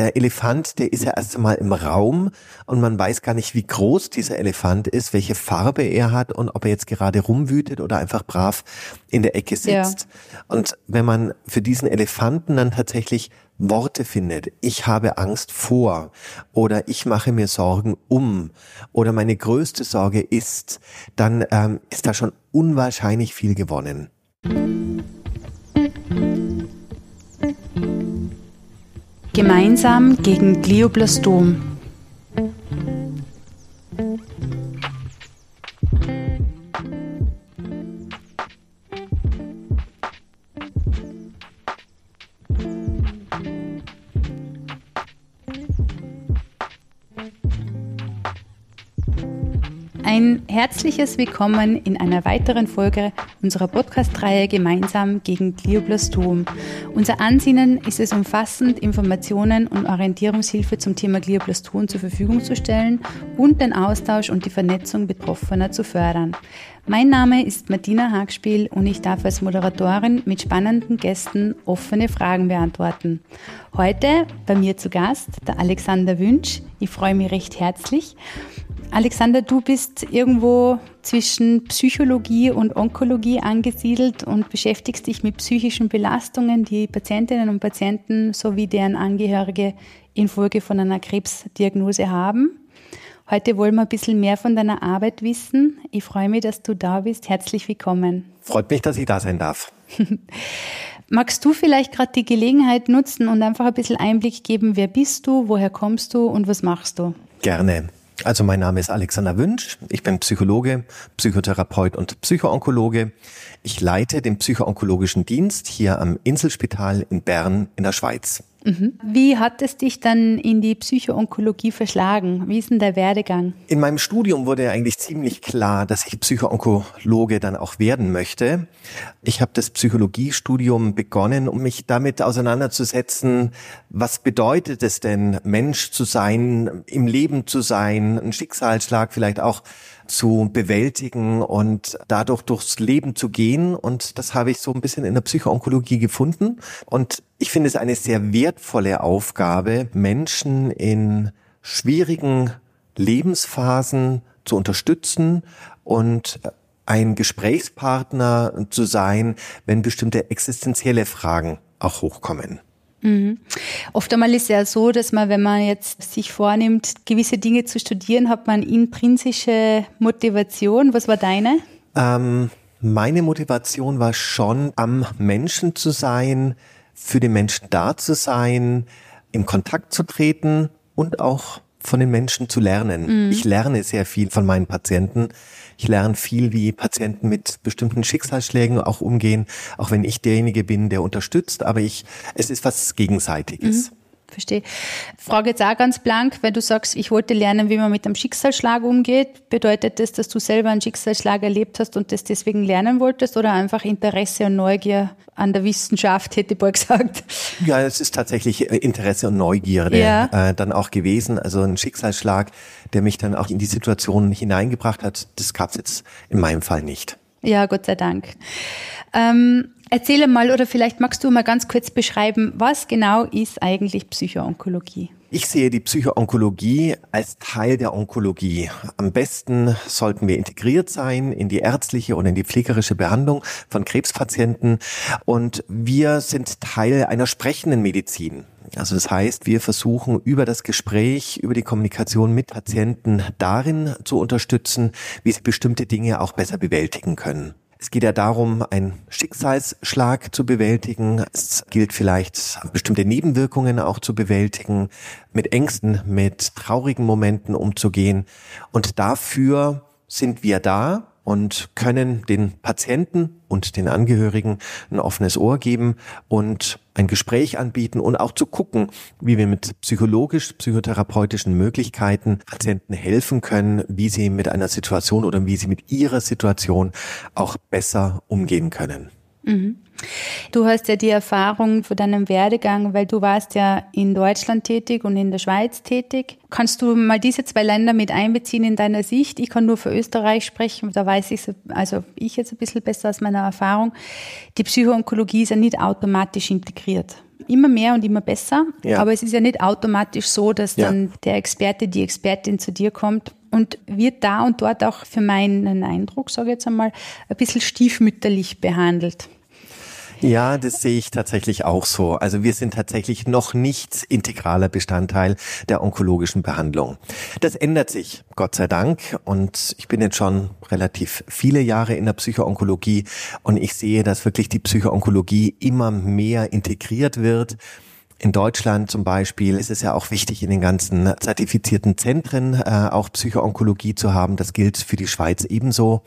der Elefant, der ist ja erst einmal im Raum und man weiß gar nicht, wie groß dieser Elefant ist, welche Farbe er hat und ob er jetzt gerade rumwütet oder einfach brav in der Ecke sitzt. Ja. Und wenn man für diesen Elefanten dann tatsächlich Worte findet, ich habe Angst vor oder ich mache mir Sorgen um oder meine größte Sorge ist, dann ähm, ist da schon unwahrscheinlich viel gewonnen. Gemeinsam gegen Glioblastom. Ein herzliches Willkommen in einer weiteren Folge unserer Podcast-Reihe Gemeinsam gegen Glioblastom. Unser Ansinnen ist es umfassend, Informationen und Orientierungshilfe zum Thema Glioblastom zur Verfügung zu stellen und den Austausch und die Vernetzung Betroffener zu fördern. Mein Name ist Martina Hagspiel und ich darf als Moderatorin mit spannenden Gästen offene Fragen beantworten. Heute bei mir zu Gast der Alexander Wünsch. Ich freue mich recht herzlich. Alexander, du bist irgendwo zwischen Psychologie und Onkologie angesiedelt und beschäftigst dich mit psychischen Belastungen, die Patientinnen und Patienten sowie deren Angehörige infolge von einer Krebsdiagnose haben. Heute wollen wir ein bisschen mehr von deiner Arbeit wissen. Ich freue mich, dass du da bist. Herzlich willkommen. Freut mich, dass ich da sein darf. Magst du vielleicht gerade die Gelegenheit nutzen und einfach ein bisschen Einblick geben, wer bist du, woher kommst du und was machst du? Gerne. Also mein Name ist Alexander Wünsch. Ich bin Psychologe, Psychotherapeut und Psychoonkologe. Ich leite den psychoonkologischen Dienst hier am Inselspital in Bern in der Schweiz. Mhm. Wie hat es dich dann in die Psychoonkologie verschlagen? Wie ist denn der Werdegang? In meinem Studium wurde eigentlich ziemlich klar, dass ich Psychoonkologe dann auch werden möchte. Ich habe das Psychologiestudium begonnen, um mich damit auseinanderzusetzen, was bedeutet es denn, Mensch zu sein, im Leben zu sein, ein Schicksalsschlag vielleicht auch zu bewältigen und dadurch durchs Leben zu gehen. Und das habe ich so ein bisschen in der Psychoonkologie gefunden. Und ich finde es eine sehr wertvolle Aufgabe, Menschen in schwierigen Lebensphasen zu unterstützen und ein Gesprächspartner zu sein, wenn bestimmte existenzielle Fragen auch hochkommen. Mhm. Oft einmal ist es ja so, dass man, wenn man jetzt sich vornimmt, gewisse Dinge zu studieren, hat man intrinsische Motivation. Was war deine? Ähm, meine Motivation war schon, am Menschen zu sein, für den Menschen da zu sein, im Kontakt zu treten und auch von den Menschen zu lernen. Mhm. Ich lerne sehr viel von meinen Patienten. Ich lerne viel, wie Patienten mit bestimmten Schicksalsschlägen auch umgehen, auch wenn ich derjenige bin, der unterstützt, aber ich, es ist was Gegenseitiges. Mhm. Verstehe. Frage jetzt auch ganz blank, weil du sagst, ich wollte lernen, wie man mit einem Schicksalsschlag umgeht. Bedeutet das, dass du selber einen Schicksalsschlag erlebt hast und das deswegen lernen wolltest oder einfach Interesse und Neugier an der Wissenschaft, hätte ich mal gesagt? Ja, es ist tatsächlich äh, Interesse und Neugierde ja. äh, dann auch gewesen. Also ein Schicksalsschlag, der mich dann auch in die Situation hineingebracht hat, das gab es jetzt in meinem Fall nicht. Ja, Gott sei Dank. Ähm, Erzähle mal oder vielleicht magst du mal ganz kurz beschreiben, was genau ist eigentlich Psychoonkologie? Ich sehe die Psychoonkologie als Teil der Onkologie. Am besten sollten wir integriert sein in die ärztliche und in die pflegerische Behandlung von Krebspatienten. Und wir sind Teil einer sprechenden Medizin. Also das heißt, wir versuchen über das Gespräch, über die Kommunikation mit Patienten darin zu unterstützen, wie sie bestimmte Dinge auch besser bewältigen können. Es geht ja darum, einen Schicksalsschlag zu bewältigen. Es gilt vielleicht bestimmte Nebenwirkungen auch zu bewältigen, mit Ängsten, mit traurigen Momenten umzugehen. Und dafür sind wir da und können den Patienten und den Angehörigen ein offenes Ohr geben und ein Gespräch anbieten und auch zu gucken, wie wir mit psychologisch, psychotherapeutischen Möglichkeiten Patienten helfen können, wie sie mit einer Situation oder wie sie mit ihrer Situation auch besser umgehen können. Mhm. Du hast ja die Erfahrung von deinem Werdegang, weil du warst ja in Deutschland tätig und in der Schweiz tätig. Kannst du mal diese zwei Länder mit einbeziehen in deiner Sicht? Ich kann nur für Österreich sprechen, da weiß ich, also ich jetzt ein bisschen besser aus meiner Erfahrung. Die Psychoonkologie ist ja nicht automatisch integriert immer mehr und immer besser. Ja. Aber es ist ja nicht automatisch so, dass ja. dann der Experte, die Expertin zu dir kommt und wird da und dort auch für meinen Eindruck, sage ich jetzt einmal, ein bisschen stiefmütterlich behandelt. Ja, das sehe ich tatsächlich auch so. Also wir sind tatsächlich noch nicht integraler Bestandteil der onkologischen Behandlung. Das ändert sich, Gott sei Dank. Und ich bin jetzt schon relativ viele Jahre in der Psychoonkologie und ich sehe, dass wirklich die Psychoonkologie immer mehr integriert wird. In Deutschland zum Beispiel ist es ja auch wichtig, in den ganzen zertifizierten Zentren äh, auch Psychoonkologie zu haben. Das gilt für die Schweiz ebenso.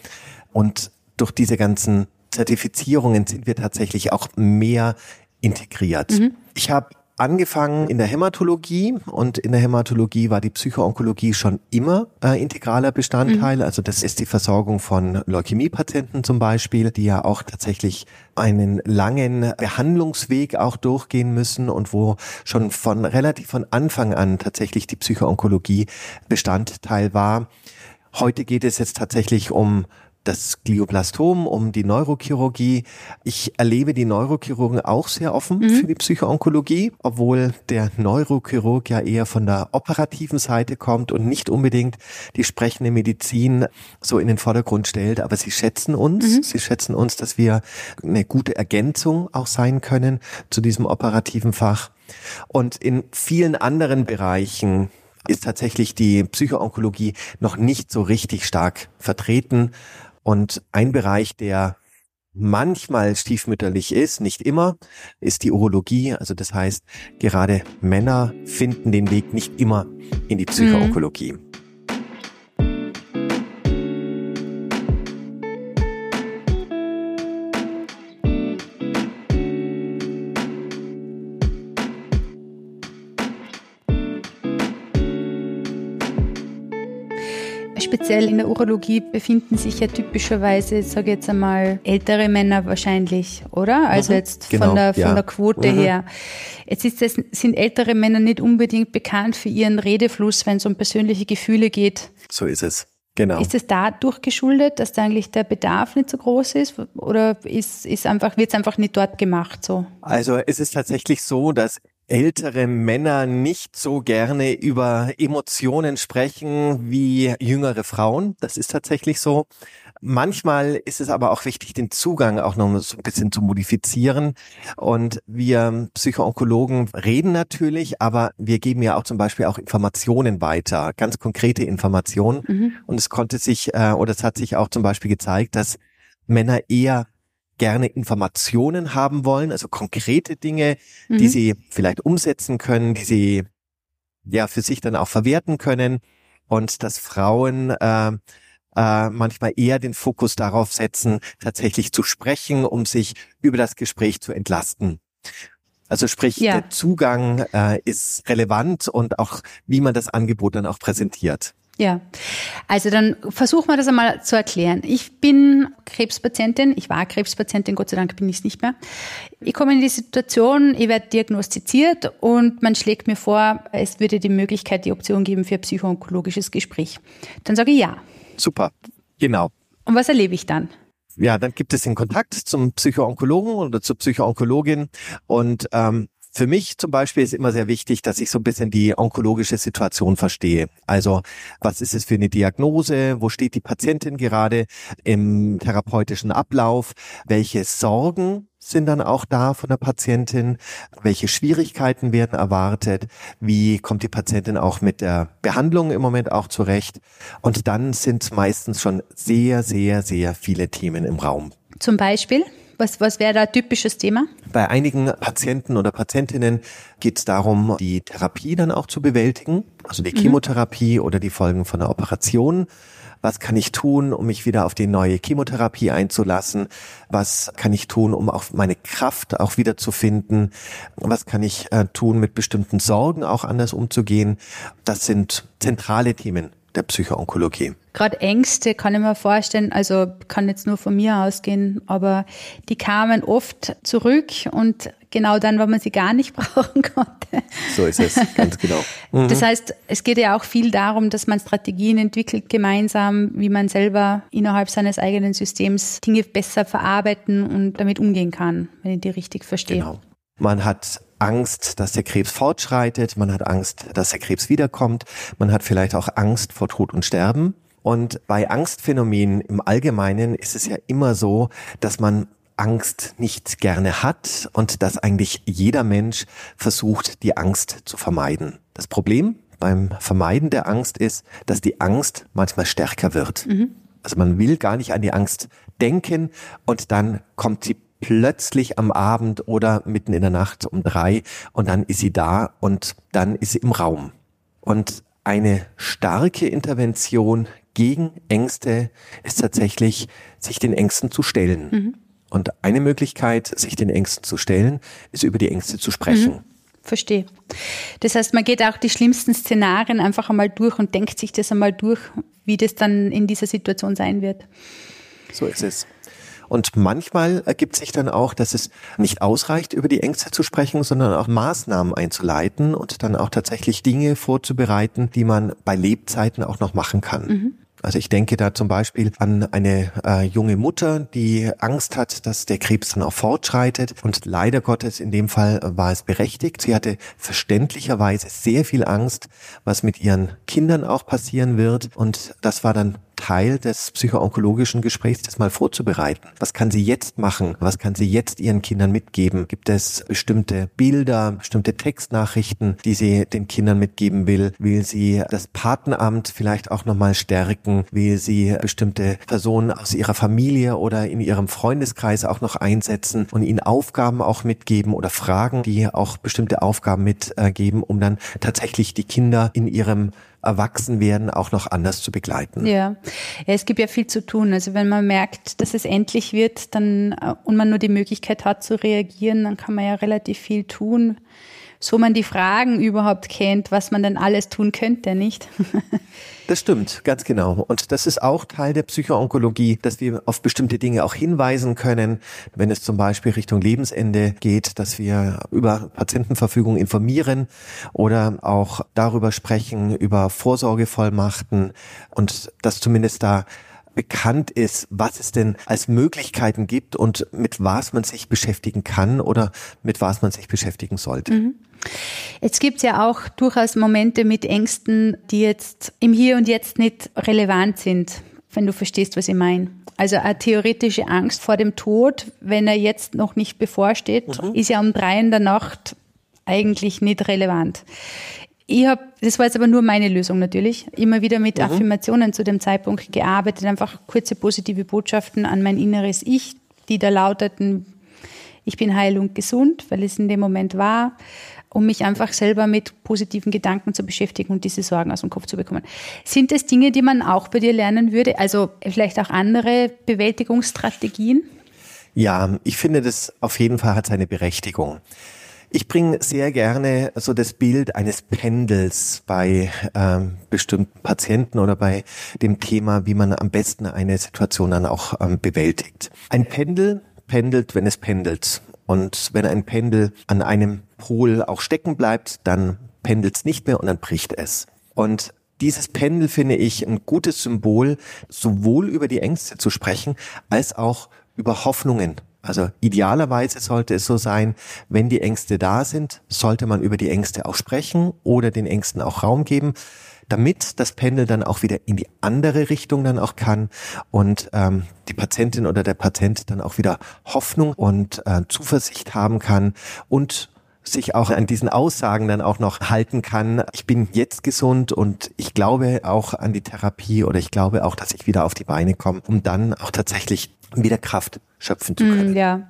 Und durch diese ganzen Zertifizierungen sind wir tatsächlich auch mehr integriert. Mhm. Ich habe angefangen in der Hämatologie und in der Hämatologie war die Psychoonkologie schon immer äh, integraler Bestandteil. Mhm. Also das ist die Versorgung von Leukämiepatienten zum Beispiel, die ja auch tatsächlich einen langen Behandlungsweg auch durchgehen müssen und wo schon von relativ von Anfang an tatsächlich die Psychoonkologie Bestandteil war. Heute geht es jetzt tatsächlich um das Glioblastom, um die Neurochirurgie. Ich erlebe die Neurochirurgen auch sehr offen mhm. für die Psychoonkologie, obwohl der Neurochirurg ja eher von der operativen Seite kommt und nicht unbedingt die sprechende Medizin so in den Vordergrund stellt. Aber sie schätzen uns, mhm. sie schätzen uns, dass wir eine gute Ergänzung auch sein können zu diesem operativen Fach. Und in vielen anderen Bereichen ist tatsächlich die Psychoonkologie noch nicht so richtig stark vertreten. Und ein Bereich, der manchmal stiefmütterlich ist, nicht immer, ist die Urologie. Also das heißt, gerade Männer finden den Weg nicht immer in die Psychoonkologie. Mhm. Speziell in der Urologie befinden sich ja typischerweise, sage ich jetzt einmal, ältere Männer wahrscheinlich, oder? Also mhm, jetzt genau, von, der, von ja. der Quote mhm. her. Jetzt ist es, sind ältere Männer nicht unbedingt bekannt für ihren Redefluss, wenn es um persönliche Gefühle geht. So ist es. Genau. Ist es dadurch geschuldet, dass da eigentlich der Bedarf nicht so groß ist oder ist, ist einfach, wird es einfach nicht dort gemacht so? Also es ist tatsächlich so, dass ältere Männer nicht so gerne über Emotionen sprechen wie jüngere Frauen. Das ist tatsächlich so. Manchmal ist es aber auch wichtig, den Zugang auch noch so ein bisschen zu modifizieren. Und wir Psychoonkologen reden natürlich, aber wir geben ja auch zum Beispiel auch Informationen weiter, ganz konkrete Informationen. Mhm. Und es konnte sich, äh, oder es hat sich auch zum Beispiel gezeigt, dass Männer eher gerne Informationen haben wollen, also konkrete Dinge, mhm. die sie vielleicht umsetzen können, die sie ja für sich dann auch verwerten können und dass Frauen äh, äh, manchmal eher den Fokus darauf setzen, tatsächlich zu sprechen, um sich über das Gespräch zu entlasten. Also sprich, ja. der Zugang äh, ist relevant und auch wie man das Angebot dann auch präsentiert. Ja, also dann versuchen wir das einmal zu erklären. Ich bin Krebspatientin, ich war Krebspatientin, Gott sei Dank bin ich es nicht mehr. Ich komme in die Situation, ich werde diagnostiziert und man schlägt mir vor, es würde die Möglichkeit, die Option geben für ein psychoonkologisches Gespräch. Dann sage ich ja. Super, genau. Und was erlebe ich dann? Ja, dann gibt es den Kontakt zum Psychoonkologen oder zur Psychoonkologin und ähm, für mich zum Beispiel ist immer sehr wichtig, dass ich so ein bisschen die onkologische Situation verstehe. Also was ist es für eine Diagnose? Wo steht die Patientin gerade im therapeutischen Ablauf? Welche Sorgen sind dann auch da von der Patientin? Welche Schwierigkeiten werden erwartet? Wie kommt die Patientin auch mit der Behandlung im Moment auch zurecht? Und dann sind meistens schon sehr, sehr, sehr viele Themen im Raum. Zum Beispiel? Was, was wäre da typisches Thema? Bei einigen Patienten oder Patientinnen geht es darum, die Therapie dann auch zu bewältigen, also die mhm. Chemotherapie oder die Folgen von der Operation. Was kann ich tun, um mich wieder auf die neue Chemotherapie einzulassen? Was kann ich tun, um auch meine Kraft auch wieder zu finden? Was kann ich äh, tun, mit bestimmten Sorgen auch anders umzugehen? Das sind zentrale Themen der Psychoonkologie. Gerade Ängste kann ich mir vorstellen, also kann jetzt nur von mir ausgehen, aber die kamen oft zurück und genau dann, wenn man sie gar nicht brauchen konnte. So ist es, ganz genau. Mhm. Das heißt, es geht ja auch viel darum, dass man Strategien entwickelt gemeinsam, wie man selber innerhalb seines eigenen Systems Dinge besser verarbeiten und damit umgehen kann, wenn ich die richtig verstehe. Genau. Man hat Angst, dass der Krebs fortschreitet, man hat Angst, dass der Krebs wiederkommt, man hat vielleicht auch Angst vor Tod und Sterben. Und bei Angstphänomenen im Allgemeinen ist es ja immer so, dass man Angst nicht gerne hat und dass eigentlich jeder Mensch versucht, die Angst zu vermeiden. Das Problem beim Vermeiden der Angst ist, dass die Angst manchmal stärker wird. Mhm. Also man will gar nicht an die Angst denken und dann kommt sie plötzlich am Abend oder mitten in der Nacht um drei und dann ist sie da und dann ist sie im Raum. Und eine starke Intervention gegen Ängste ist tatsächlich, sich den Ängsten zu stellen. Mhm. Und eine Möglichkeit, sich den Ängsten zu stellen, ist über die Ängste zu sprechen. Mhm. Verstehe. Das heißt, man geht auch die schlimmsten Szenarien einfach einmal durch und denkt sich das einmal durch, wie das dann in dieser Situation sein wird. So ist es. Und manchmal ergibt sich dann auch, dass es nicht ausreicht, über die Ängste zu sprechen, sondern auch Maßnahmen einzuleiten und dann auch tatsächlich Dinge vorzubereiten, die man bei Lebzeiten auch noch machen kann. Mhm. Also ich denke da zum Beispiel an eine äh, junge Mutter, die Angst hat, dass der Krebs dann auch fortschreitet. Und leider Gottes, in dem Fall war es berechtigt. Sie hatte verständlicherweise sehr viel Angst, was mit ihren Kindern auch passieren wird. Und das war dann Teil des psychoonkologischen Gesprächs, das mal vorzubereiten. Was kann sie jetzt machen? Was kann sie jetzt ihren Kindern mitgeben? Gibt es bestimmte Bilder, bestimmte Textnachrichten, die sie den Kindern mitgeben will? Will sie das Patenamt vielleicht auch nochmal stärken? Will sie bestimmte Personen aus ihrer Familie oder in ihrem Freundeskreis auch noch einsetzen und ihnen Aufgaben auch mitgeben oder Fragen, die auch bestimmte Aufgaben mitgeben, um dann tatsächlich die Kinder in ihrem Erwachsenwerden auch noch anders zu begleiten. Ja. ja, es gibt ja viel zu tun. Also wenn man merkt, dass es endlich wird, dann äh, und man nur die Möglichkeit hat zu reagieren, dann kann man ja relativ viel tun so man die Fragen überhaupt kennt, was man denn alles tun könnte, nicht? Das stimmt, ganz genau. Und das ist auch Teil der Psychoonkologie, dass wir auf bestimmte Dinge auch hinweisen können, wenn es zum Beispiel Richtung Lebensende geht, dass wir über Patientenverfügung informieren oder auch darüber sprechen, über Vorsorgevollmachten und dass zumindest da bekannt ist, was es denn als Möglichkeiten gibt und mit was man sich beschäftigen kann oder mit was man sich beschäftigen sollte. Mhm. Jetzt gibt es ja auch durchaus Momente mit Ängsten, die jetzt im Hier und Jetzt nicht relevant sind, wenn du verstehst, was ich meine. Also eine theoretische Angst vor dem Tod, wenn er jetzt noch nicht bevorsteht, mhm. ist ja um drei in der Nacht eigentlich nicht relevant. Ich habe, das war jetzt aber nur meine Lösung natürlich, immer wieder mit mhm. Affirmationen zu dem Zeitpunkt gearbeitet, einfach kurze positive Botschaften an mein inneres Ich, die da lauteten, ich bin heil und gesund, weil es in dem Moment war, um mich einfach selber mit positiven Gedanken zu beschäftigen und diese Sorgen aus dem Kopf zu bekommen. Sind das Dinge, die man auch bei dir lernen würde? Also vielleicht auch andere Bewältigungsstrategien? Ja, ich finde, das auf jeden Fall hat seine Berechtigung. Ich bringe sehr gerne so das Bild eines Pendels bei ähm, bestimmten Patienten oder bei dem Thema, wie man am besten eine Situation dann auch ähm, bewältigt. Ein Pendel pendelt, wenn es pendelt. Und wenn ein Pendel an einem Pol auch stecken bleibt, dann pendelt es nicht mehr und dann bricht es. Und dieses Pendel finde ich ein gutes Symbol, sowohl über die Ängste zu sprechen, als auch über Hoffnungen also idealerweise sollte es so sein, wenn die Ängste da sind, sollte man über die Ängste auch sprechen oder den Ängsten auch Raum geben, damit das Pendel dann auch wieder in die andere Richtung dann auch kann und ähm, die Patientin oder der Patient dann auch wieder Hoffnung und äh, Zuversicht haben kann und sich auch an diesen Aussagen dann auch noch halten kann. Ich bin jetzt gesund und ich glaube auch an die Therapie oder ich glaube auch, dass ich wieder auf die Beine komme, um dann auch tatsächlich wieder Kraft schöpfen zu können. Mm, ja.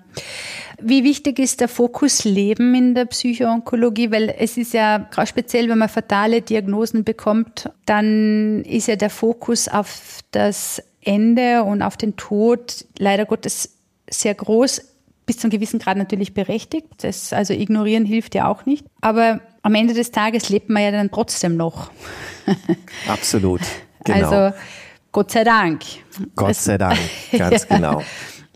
Wie wichtig ist der Fokus Leben in der Psychoonkologie? Weil es ist ja gerade speziell, wenn man fatale Diagnosen bekommt, dann ist ja der Fokus auf das Ende und auf den Tod leider Gottes sehr groß, bis zu einem gewissen Grad natürlich berechtigt. Das, also ignorieren hilft ja auch nicht. Aber am Ende des Tages lebt man ja dann trotzdem noch. Absolut. Genau. Also Gott sei Dank. Gott sei Dank, ganz ja. genau.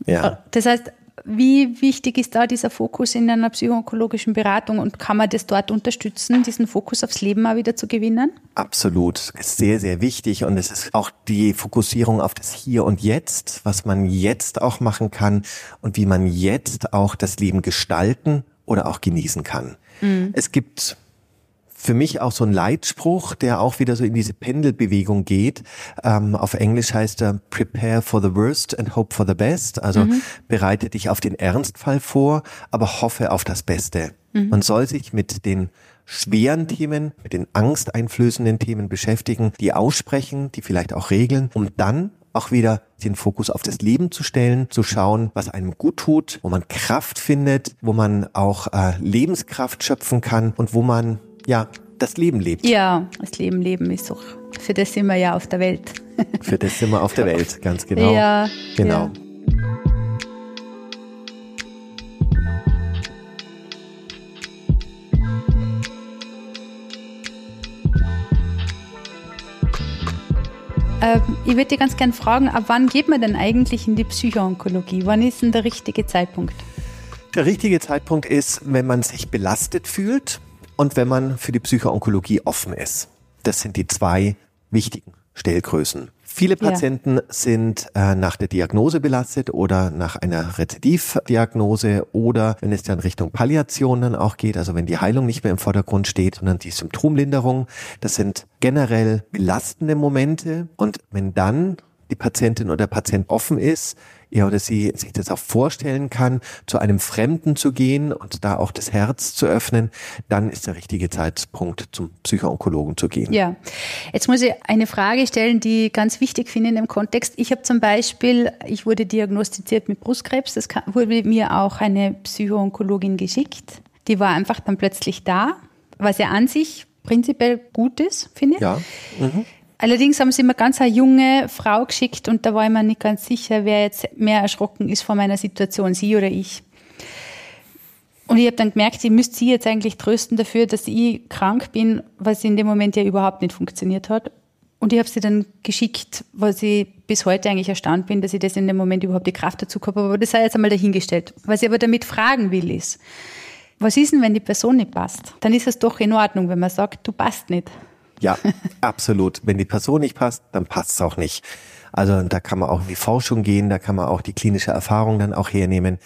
Ja. Das heißt, wie wichtig ist da dieser Fokus in einer psychoonkologischen Beratung und kann man das dort unterstützen, diesen Fokus aufs Leben mal wieder zu gewinnen? Absolut. Ist sehr, sehr wichtig und es ist auch die Fokussierung auf das Hier und Jetzt, was man jetzt auch machen kann und wie man jetzt auch das Leben gestalten oder auch genießen kann. Mhm. Es gibt für mich auch so ein Leitspruch, der auch wieder so in diese Pendelbewegung geht. Ähm, auf Englisch heißt er Prepare for the worst and hope for the best. Also mhm. bereite dich auf den Ernstfall vor, aber hoffe auf das Beste. Mhm. Man soll sich mit den schweren Themen, mit den angsteinflößenden Themen beschäftigen, die aussprechen, die vielleicht auch regeln, um dann auch wieder den Fokus auf das Leben zu stellen, zu schauen, was einem gut tut, wo man Kraft findet, wo man auch äh, Lebenskraft schöpfen kann und wo man ja das Leben lebt. Ja, das Leben leben ist doch, für das sind wir ja auf der Welt. für das sind wir auf der Welt, ganz genau. Ja, genau. Ja. Ähm, ich würde dir ganz gern fragen, ab wann geht man denn eigentlich in die Psychoonkologie? Wann ist denn der richtige Zeitpunkt? Der richtige Zeitpunkt ist, wenn man sich belastet fühlt und wenn man für die Psychoonkologie offen ist. Das sind die zwei wichtigen Stellgrößen. Viele Patienten ja. sind äh, nach der Diagnose belastet oder nach einer Rezidivdiagnose oder wenn es dann Richtung Palliation dann auch geht, also wenn die Heilung nicht mehr im Vordergrund steht, sondern die Symptomlinderung. Das sind generell belastende Momente und wenn dann die Patientin oder der Patient offen ist, er oder sie sich das auch vorstellen kann, zu einem Fremden zu gehen und da auch das Herz zu öffnen, dann ist der richtige Zeitpunkt, zum Psychoonkologen zu gehen. Ja, jetzt muss ich eine Frage stellen, die ganz wichtig finde in dem Kontext. Ich habe zum Beispiel, ich wurde diagnostiziert mit Brustkrebs, das wurde mir auch eine Psychoonkologin geschickt. Die war einfach dann plötzlich da, was ja an sich prinzipiell gut ist, finde ich. Ja. Mhm. Allerdings haben sie mir ganz eine junge Frau geschickt und da war ich mir nicht ganz sicher, wer jetzt mehr erschrocken ist von meiner Situation, sie oder ich. Und ich habe dann gemerkt, ich müsste sie jetzt eigentlich trösten dafür, dass ich krank bin, was in dem Moment ja überhaupt nicht funktioniert hat. Und ich habe sie dann geschickt, was ich bis heute eigentlich erstaunt bin, dass ich das in dem Moment überhaupt die Kraft dazu gehabt habe. Aber das sei jetzt einmal dahingestellt. Was ich aber damit fragen will, ist, was ist denn, wenn die Person nicht passt? Dann ist es doch in Ordnung, wenn man sagt, du passt nicht. Ja, absolut. Wenn die Person nicht passt, dann passt es auch nicht. Also da kann man auch in die Forschung gehen, da kann man auch die klinische Erfahrung dann auch hernehmen.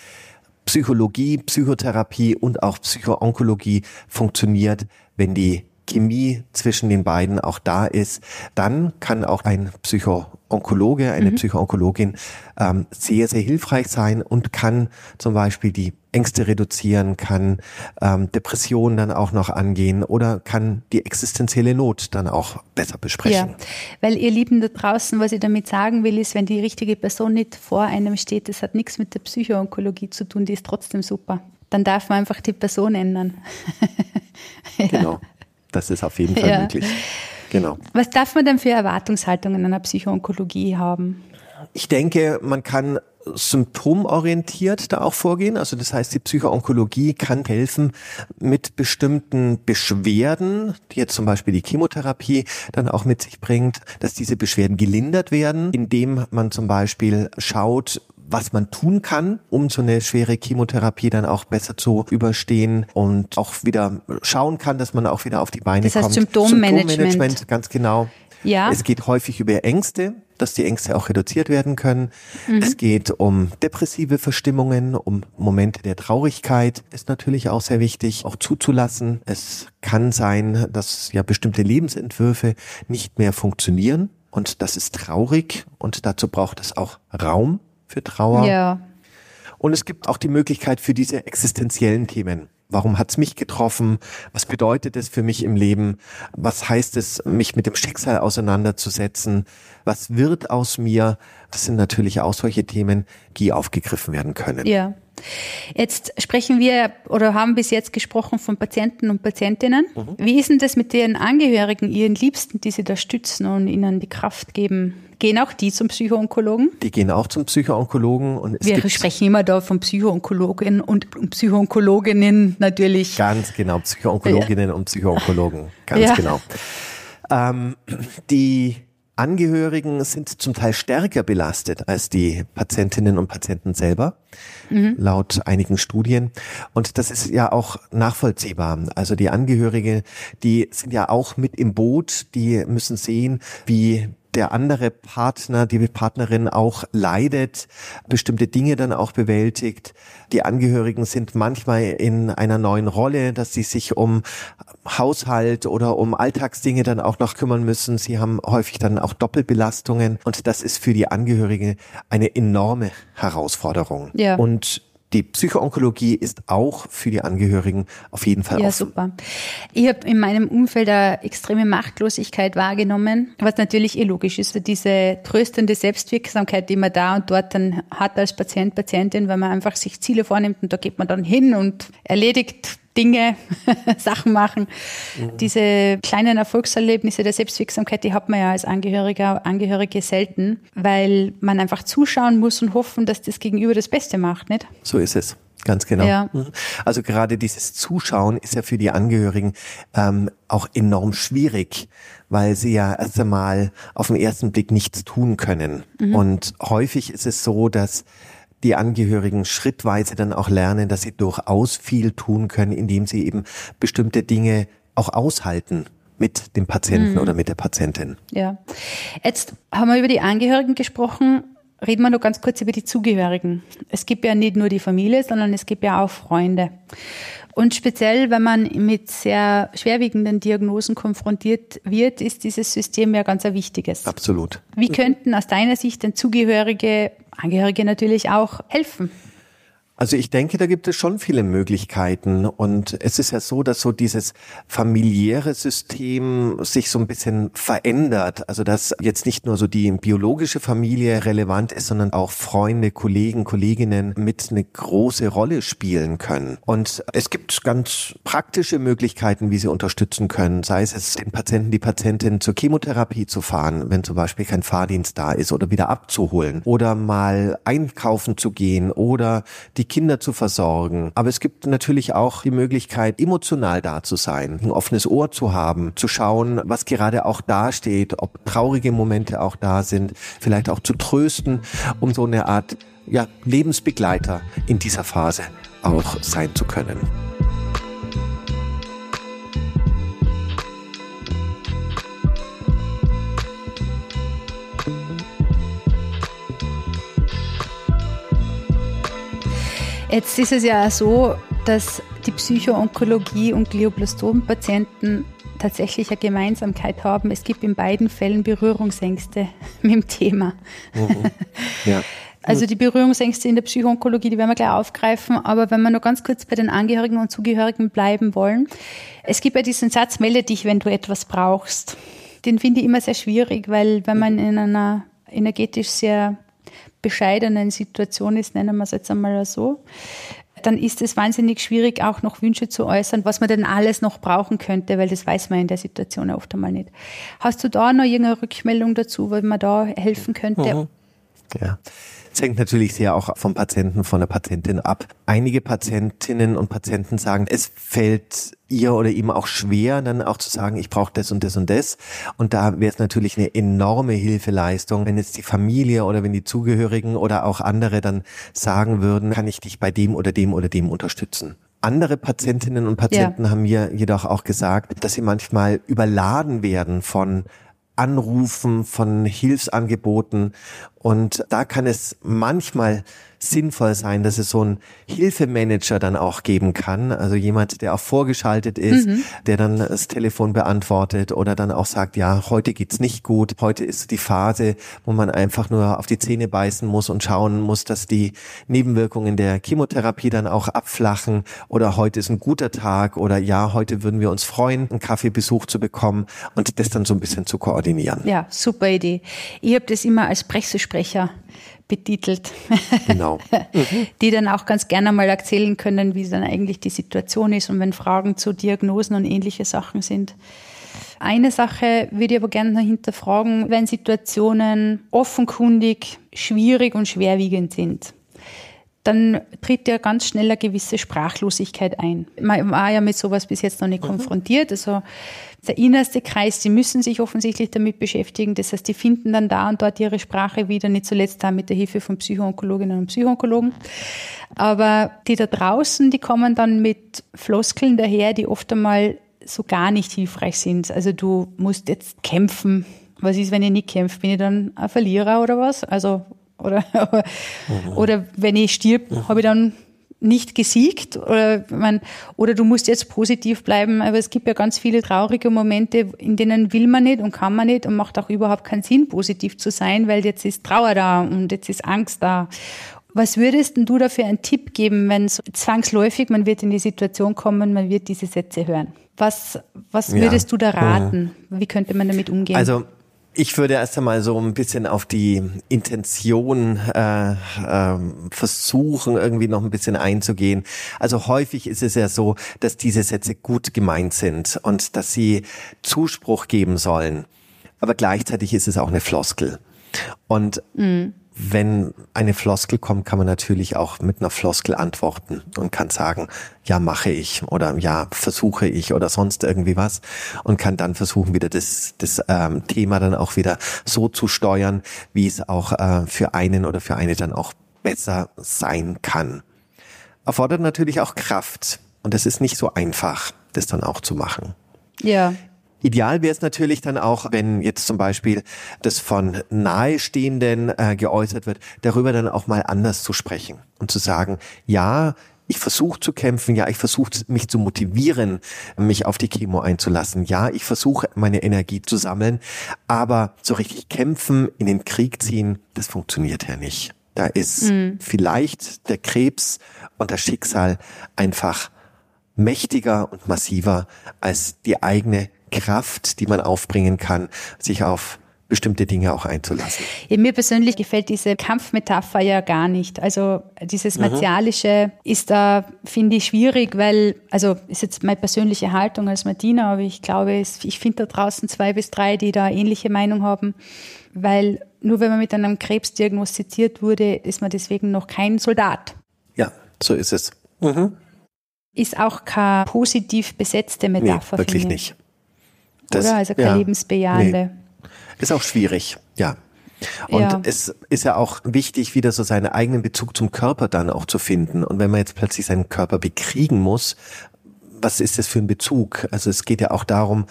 Psychologie, Psychotherapie und auch Psychoonkologie funktioniert, wenn die Chemie zwischen den beiden auch da ist, dann kann auch ein Psychoonkologe, eine mhm. Psychoonkologin ähm, sehr, sehr hilfreich sein und kann zum Beispiel die Ängste reduzieren, kann ähm, Depressionen dann auch noch angehen oder kann die existenzielle Not dann auch besser besprechen. Ja, weil ihr Lieben da draußen, was ich damit sagen will, ist, wenn die richtige Person nicht vor einem steht, das hat nichts mit der Psychoonkologie zu tun, die ist trotzdem super. Dann darf man einfach die Person ändern. ja. Genau. Das ist auf jeden Fall ja. möglich. Genau. Was darf man denn für Erwartungshaltungen in einer Psychoonkologie haben? Ich denke, man kann symptomorientiert da auch vorgehen. Also das heißt, die Psychoonkologie kann helfen mit bestimmten Beschwerden, die jetzt zum Beispiel die Chemotherapie dann auch mit sich bringt, dass diese Beschwerden gelindert werden, indem man zum Beispiel schaut, was man tun kann, um so eine schwere Chemotherapie dann auch besser zu überstehen und auch wieder schauen kann, dass man auch wieder auf die Beine das heißt kommt. Symptommanagement. Symptommanagement, ganz genau. Ja. Es geht häufig über Ängste, dass die Ängste auch reduziert werden können. Mhm. Es geht um depressive Verstimmungen, um Momente der Traurigkeit. Ist natürlich auch sehr wichtig, auch zuzulassen. Es kann sein, dass ja bestimmte Lebensentwürfe nicht mehr funktionieren. Und das ist traurig und dazu braucht es auch Raum für Trauer. Ja. Und es gibt auch die Möglichkeit für diese existenziellen Themen. Warum hat's mich getroffen? Was bedeutet es für mich im Leben? Was heißt es, mich mit dem Schicksal auseinanderzusetzen? Was wird aus mir? Das sind natürlich auch solche Themen, die aufgegriffen werden können. Ja. Jetzt sprechen wir oder haben bis jetzt gesprochen von Patienten und Patientinnen. Mhm. Wie ist denn das mit den Angehörigen, ihren Liebsten, die sie da stützen und ihnen die Kraft geben? Gehen auch die zum Psychoonkologen? Die gehen auch zum Psychoonkologen. Und es Wir sprechen immer da von Psychoonkologen und Psychoonkologinnen natürlich. Ganz genau, Psychoonkologinnen ja. und Psychoonkologen. Ganz ja. genau. Ähm, die Angehörigen sind zum Teil stärker belastet als die Patientinnen und Patienten selber, mhm. laut einigen Studien. Und das ist ja auch nachvollziehbar. Also die Angehörige, die sind ja auch mit im Boot, die müssen sehen, wie der andere Partner, die Partnerin auch leidet, bestimmte Dinge dann auch bewältigt. Die Angehörigen sind manchmal in einer neuen Rolle, dass sie sich um Haushalt oder um Alltagsdinge dann auch noch kümmern müssen. Sie haben häufig dann auch Doppelbelastungen und das ist für die Angehörigen eine enorme Herausforderung. Ja. Und die Psychoonkologie ist auch für die Angehörigen auf jeden Fall Ja, offen. super. Ich habe in meinem Umfeld eine extreme Machtlosigkeit wahrgenommen, was natürlich eh logisch ist. Diese tröstende Selbstwirksamkeit, die man da und dort dann hat als Patient, Patientin, weil man einfach sich Ziele vornimmt und da geht man dann hin und erledigt Dinge, Sachen machen. Mhm. Diese kleinen Erfolgserlebnisse der Selbstwirksamkeit, die hat man ja als Angehöriger, Angehörige selten, weil man einfach zuschauen muss und hoffen, dass das Gegenüber das Beste macht, nicht? So ist es. Ganz genau. Ja. Mhm. Also gerade dieses Zuschauen ist ja für die Angehörigen ähm, auch enorm schwierig, weil sie ja erst einmal auf den ersten Blick nichts tun können. Mhm. Und häufig ist es so, dass die Angehörigen schrittweise dann auch lernen, dass sie durchaus viel tun können, indem sie eben bestimmte Dinge auch aushalten mit dem Patienten mhm. oder mit der Patientin. Ja. Jetzt haben wir über die Angehörigen gesprochen. Reden wir noch ganz kurz über die Zugehörigen. Es gibt ja nicht nur die Familie, sondern es gibt ja auch Freunde. Und speziell, wenn man mit sehr schwerwiegenden Diagnosen konfrontiert wird, ist dieses System ja ganz ein wichtiges. Absolut. Wie könnten aus deiner Sicht denn Zugehörige, Angehörige natürlich auch helfen? Also ich denke, da gibt es schon viele Möglichkeiten und es ist ja so, dass so dieses familiäre System sich so ein bisschen verändert. Also dass jetzt nicht nur so die biologische Familie relevant ist, sondern auch Freunde, Kollegen, Kolleginnen mit eine große Rolle spielen können. Und es gibt ganz praktische Möglichkeiten, wie sie unterstützen können, sei es den Patienten, die Patientin zur Chemotherapie zu fahren, wenn zum Beispiel kein Fahrdienst da ist oder wieder abzuholen oder mal einkaufen zu gehen oder die Kinder zu versorgen. Aber es gibt natürlich auch die Möglichkeit, emotional da zu sein, ein offenes Ohr zu haben, zu schauen, was gerade auch dasteht, ob traurige Momente auch da sind, vielleicht auch zu trösten, um so eine Art ja, Lebensbegleiter in dieser Phase auch sein zu können. Jetzt ist es ja auch so, dass die Psychoonkologie und Glioblastom-Patienten tatsächlich eine Gemeinsamkeit haben. Es gibt in beiden Fällen Berührungsängste mit dem Thema. Mhm. Ja. Also die Berührungsängste in der Psychoonkologie, die werden wir gleich aufgreifen. Aber wenn wir noch ganz kurz bei den Angehörigen und Zugehörigen bleiben wollen. Es gibt ja diesen Satz, melde dich, wenn du etwas brauchst. Den finde ich immer sehr schwierig, weil wenn man in einer energetisch sehr bescheidenen Situation ist, nennen wir es jetzt einmal so, dann ist es wahnsinnig schwierig, auch noch Wünsche zu äußern, was man denn alles noch brauchen könnte, weil das weiß man in der Situation oft einmal nicht. Hast du da noch irgendeine Rückmeldung dazu, weil man da helfen könnte? Mhm. Ja. Es hängt natürlich sehr auch vom Patienten, von der Patientin ab. Einige Patientinnen und Patienten sagen, es fällt ihr oder ihm auch schwer, dann auch zu sagen, ich brauche das und das und das. Und da wäre es natürlich eine enorme Hilfeleistung, wenn jetzt die Familie oder wenn die Zugehörigen oder auch andere dann sagen würden, kann ich dich bei dem oder dem oder dem unterstützen. Andere Patientinnen und Patienten ja. haben mir jedoch auch gesagt, dass sie manchmal überladen werden von Anrufen, von Hilfsangeboten. Und da kann es manchmal sinnvoll sein, dass es so einen Hilfemanager dann auch geben kann. Also jemand, der auch vorgeschaltet ist, mhm. der dann das Telefon beantwortet oder dann auch sagt, ja, heute geht's nicht gut. Heute ist die Phase, wo man einfach nur auf die Zähne beißen muss und schauen muss, dass die Nebenwirkungen der Chemotherapie dann auch abflachen oder heute ist ein guter Tag oder ja, heute würden wir uns freuen, einen Kaffeebesuch zu bekommen und das dann so ein bisschen zu koordinieren. Ja, super Idee. Ich habe das immer als Pressesprecher betitelt. Genau. Die dann auch ganz gerne mal erzählen können, wie dann eigentlich die Situation ist und wenn Fragen zu Diagnosen und ähnliche Sachen sind. Eine Sache würde ich aber gerne noch hinterfragen, wenn Situationen offenkundig schwierig und schwerwiegend sind dann tritt ja ganz schnell eine gewisse Sprachlosigkeit ein. Man war ja mit sowas bis jetzt noch nicht mhm. konfrontiert. Also der innerste Kreis, die müssen sich offensichtlich damit beschäftigen. Das heißt, die finden dann da und dort ihre Sprache wieder, nicht zuletzt da mit der Hilfe von Psychoonkologinnen und Psychoonkologen. Aber die da draußen, die kommen dann mit Floskeln daher, die oft einmal so gar nicht hilfreich sind. Also du musst jetzt kämpfen, was ist, wenn ich nicht kämpfe? Bin ich dann ein Verlierer oder was? Also, oder, mhm. oder wenn ich stirb, mhm. habe ich dann nicht gesiegt oder man, oder du musst jetzt positiv bleiben. Aber es gibt ja ganz viele traurige Momente, in denen will man nicht und kann man nicht und macht auch überhaupt keinen Sinn, positiv zu sein, weil jetzt ist Trauer da und jetzt ist Angst da. Was würdest du da für einen Tipp geben, wenn es zwangsläufig, man wird in die Situation kommen, man wird diese Sätze hören? Was, was würdest ja. du da raten? Mhm. Wie könnte man damit umgehen? Also ich würde erst einmal so ein bisschen auf die Intention äh, äh, versuchen, irgendwie noch ein bisschen einzugehen. Also häufig ist es ja so, dass diese Sätze gut gemeint sind und dass sie Zuspruch geben sollen. Aber gleichzeitig ist es auch eine Floskel. Und mhm wenn eine Floskel kommt, kann man natürlich auch mit einer Floskel antworten und kann sagen, ja, mache ich oder ja, versuche ich oder sonst irgendwie was und kann dann versuchen, wieder das, das ähm, Thema dann auch wieder so zu steuern, wie es auch äh, für einen oder für eine dann auch besser sein kann. Erfordert natürlich auch Kraft und es ist nicht so einfach, das dann auch zu machen. Ja. Ideal wäre es natürlich dann auch, wenn jetzt zum Beispiel das von Nahestehenden äh, geäußert wird, darüber dann auch mal anders zu sprechen und zu sagen, ja, ich versuche zu kämpfen, ja, ich versuche mich zu motivieren, mich auf die Chemo einzulassen. Ja, ich versuche meine Energie zu sammeln, aber so richtig kämpfen, in den Krieg ziehen, das funktioniert ja nicht. Da ist mhm. vielleicht der Krebs und das Schicksal einfach mächtiger und massiver als die eigene Kraft, die man aufbringen kann, sich auf bestimmte Dinge auch einzulassen. Mir persönlich gefällt diese Kampfmetapher ja gar nicht. Also dieses mhm. Martialische mhm. ist da, finde ich, schwierig, weil, also ist jetzt meine persönliche Haltung als Martina, aber ich glaube, ich finde da draußen zwei bis drei, die da ähnliche Meinung haben, weil nur wenn man mit einem Krebs diagnostiziert wurde, ist man deswegen noch kein Soldat. Ja, so ist es. Mhm. Ist auch keine positiv besetzte Metapher. Nee, wirklich nicht. Das, oder? Also keine ja, lebensbejahende. Nee. Ist auch schwierig, ja. Und ja. es ist ja auch wichtig, wieder so seinen eigenen Bezug zum Körper dann auch zu finden. Und wenn man jetzt plötzlich seinen Körper bekriegen muss, was ist das für ein Bezug? Also es geht ja auch darum,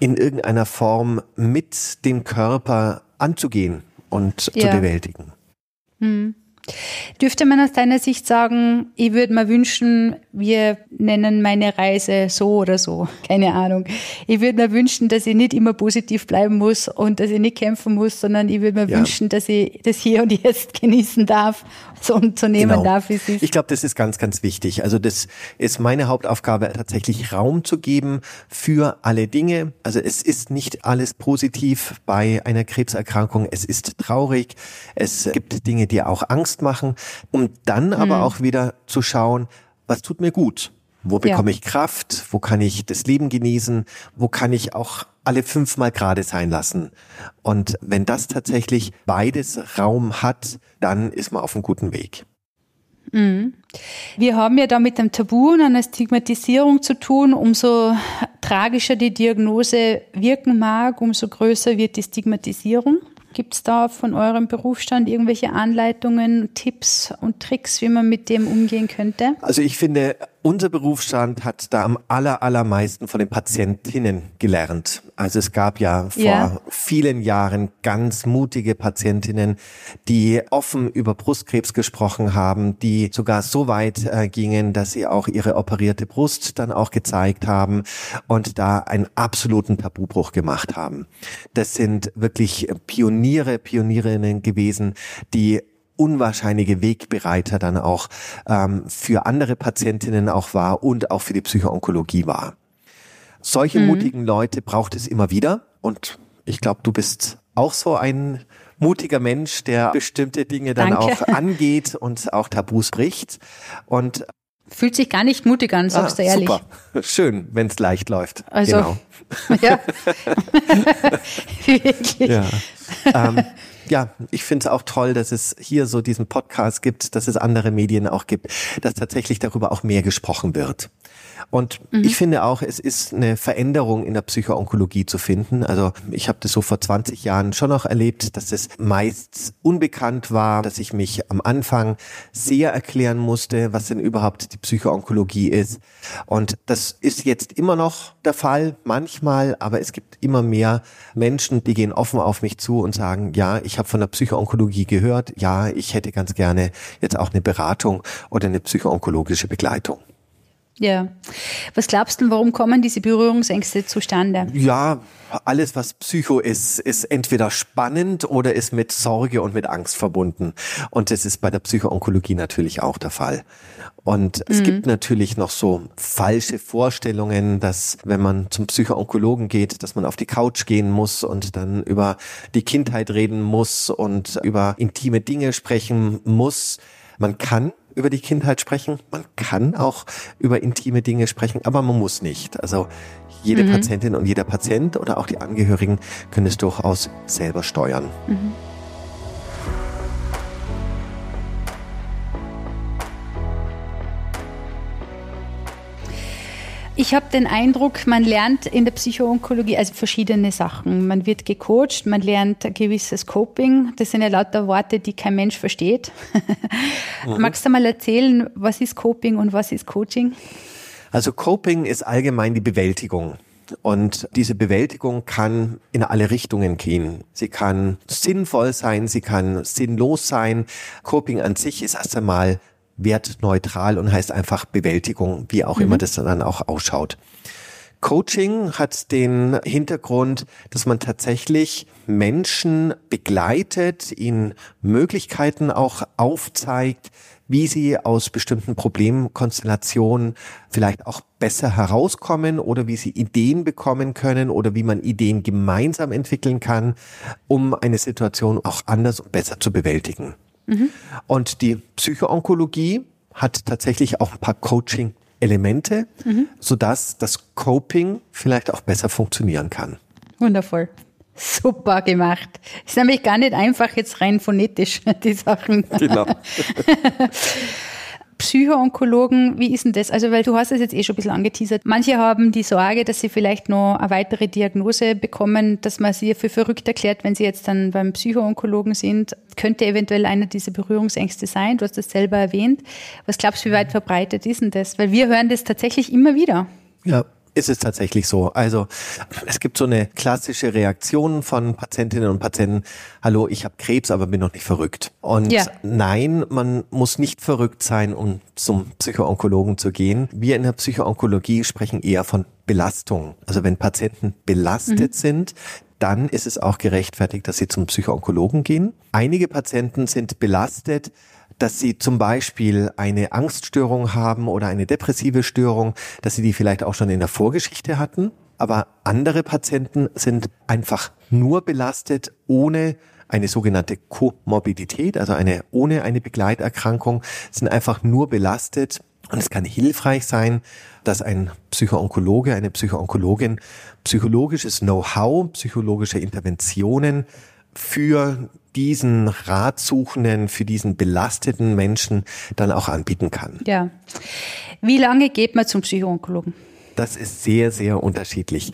in irgendeiner Form mit dem Körper anzugehen und ja. zu bewältigen. Hm. Dürfte man aus deiner Sicht sagen, ich würde mir wünschen, wir nennen meine Reise so oder so, keine Ahnung. Ich würde mir wünschen, dass ich nicht immer positiv bleiben muss und dass ich nicht kämpfen muss, sondern ich würde mir ja. wünschen, dass ich das hier und jetzt genießen darf, zu nehmen genau. darf, wie ist. Ich glaube, das ist ganz, ganz wichtig. Also das ist meine Hauptaufgabe, tatsächlich Raum zu geben für alle Dinge. Also es ist nicht alles positiv bei einer Krebserkrankung. Es ist traurig. Es gibt Dinge, die auch Angst machen, um dann aber hm. auch wieder zu schauen, was tut mir gut? Wo bekomme ja. ich Kraft? Wo kann ich das Leben genießen? Wo kann ich auch alle fünfmal gerade sein lassen? Und wenn das tatsächlich beides Raum hat, dann ist man auf einem guten Weg. Mhm. Wir haben ja da mit dem Tabu und einer Stigmatisierung zu tun. Umso tragischer die Diagnose wirken mag, umso größer wird die Stigmatisierung. Gibt es da von eurem Berufsstand irgendwelche Anleitungen, Tipps und Tricks, wie man mit dem umgehen könnte? Also ich finde, unser Berufsstand hat da am aller, allermeisten von den Patientinnen gelernt. Also es gab ja vor ja. vielen Jahren ganz mutige Patientinnen, die offen über Brustkrebs gesprochen haben, die sogar so weit äh, gingen, dass sie auch ihre operierte Brust dann auch gezeigt haben und da einen absoluten Tabubruch gemacht haben. Das sind wirklich Pioniere, Pionierinnen gewesen, die unwahrscheinliche Wegbereiter dann auch ähm, für andere Patientinnen auch war und auch für die Psychoonkologie war. Solche mhm. mutigen Leute braucht es immer wieder und ich glaube, du bist auch so ein mutiger Mensch, der bestimmte Dinge dann Danke. auch angeht und auch Tabus bricht und Fühlt sich gar nicht mutig an, sagst ah, du ehrlich. Super. Schön, wenn es leicht läuft. Also, genau. ja. ja. Ähm, ja, ich finde es auch toll, dass es hier so diesen Podcast gibt, dass es andere Medien auch gibt, dass tatsächlich darüber auch mehr gesprochen wird. Und mhm. ich finde auch, es ist eine Veränderung in der Psychoonkologie zu finden. Also ich habe das so vor 20 Jahren schon noch erlebt, dass es meist unbekannt war, dass ich mich am Anfang sehr erklären musste, was denn überhaupt die Psychoonkologie ist. Und das ist jetzt immer noch der Fall, manchmal, aber es gibt immer mehr Menschen, die gehen offen auf mich zu und sagen, ja, ich habe von der Psychoonkologie gehört, ja, ich hätte ganz gerne jetzt auch eine Beratung oder eine psychoonkologische Begleitung. Ja. Was glaubst du, warum kommen diese Berührungsängste zustande? Ja, alles, was Psycho ist, ist entweder spannend oder ist mit Sorge und mit Angst verbunden. Und das ist bei der Psychoonkologie natürlich auch der Fall. Und es mhm. gibt natürlich noch so falsche Vorstellungen, dass wenn man zum Psychoonkologen geht, dass man auf die Couch gehen muss und dann über die Kindheit reden muss und über intime Dinge sprechen muss. Man kann über die Kindheit sprechen. Man kann auch über intime Dinge sprechen, aber man muss nicht. Also jede mhm. Patientin und jeder Patient oder auch die Angehörigen können es durchaus selber steuern. Mhm. Ich habe den Eindruck, man lernt in der Psychoonkologie also verschiedene Sachen. Man wird gecoacht, man lernt ein gewisses Coping. Das sind ja lauter Worte, die kein Mensch versteht. Mhm. Magst du mal erzählen, was ist Coping und was ist Coaching? Also Coping ist allgemein die Bewältigung. Und diese Bewältigung kann in alle Richtungen gehen. Sie kann sinnvoll sein, sie kann sinnlos sein. Coping an sich ist erst einmal wertneutral und heißt einfach Bewältigung, wie auch mhm. immer das dann auch ausschaut. Coaching hat den Hintergrund, dass man tatsächlich Menschen begleitet, ihnen Möglichkeiten auch aufzeigt, wie sie aus bestimmten Problemkonstellationen vielleicht auch besser herauskommen oder wie sie Ideen bekommen können oder wie man Ideen gemeinsam entwickeln kann, um eine Situation auch anders und besser zu bewältigen. Mhm. Und die Psychoonkologie hat tatsächlich auch ein paar Coaching Elemente, mhm. sodass das Coping vielleicht auch besser funktionieren kann. Wundervoll. Super gemacht. Ist nämlich gar nicht einfach jetzt rein phonetisch, die Sachen. Genau. Psychoonkologen, wie ist denn das? Also, weil du hast es jetzt eh schon ein bisschen angeteasert. Manche haben die Sorge, dass sie vielleicht noch eine weitere Diagnose bekommen, dass man sie für verrückt erklärt, wenn sie jetzt dann beim Psychoonkologen sind. Könnte eventuell einer dieser Berührungsängste sein. Du hast das selber erwähnt. Was glaubst du, wie weit verbreitet ist denn das? Weil wir hören das tatsächlich immer wieder. Ja, ist es tatsächlich so. Also es gibt so eine klassische Reaktion von Patientinnen und Patienten, hallo, ich habe Krebs, aber bin noch nicht verrückt. Und ja. nein, man muss nicht verrückt sein, um zum Psychoonkologen zu gehen. Wir in der Psychoonkologie sprechen eher von Belastung. Also wenn Patienten belastet mhm. sind, dann ist es auch gerechtfertigt, dass sie zum Psychoonkologen gehen. Einige Patienten sind belastet, dass sie zum Beispiel eine Angststörung haben oder eine depressive Störung, dass sie die vielleicht auch schon in der Vorgeschichte hatten. Aber andere Patienten sind einfach nur belastet, ohne eine sogenannte Komorbidität, also eine ohne eine Begleiterkrankung, sind einfach nur belastet. Und es kann hilfreich sein, dass ein Psychoonkologe, eine Psychoonkologin psychologisches Know-how, psychologische Interventionen für diesen Ratsuchenden, für diesen belasteten Menschen dann auch anbieten kann. Ja. Wie lange geht man zum Psychoonkologen? Das ist sehr, sehr unterschiedlich.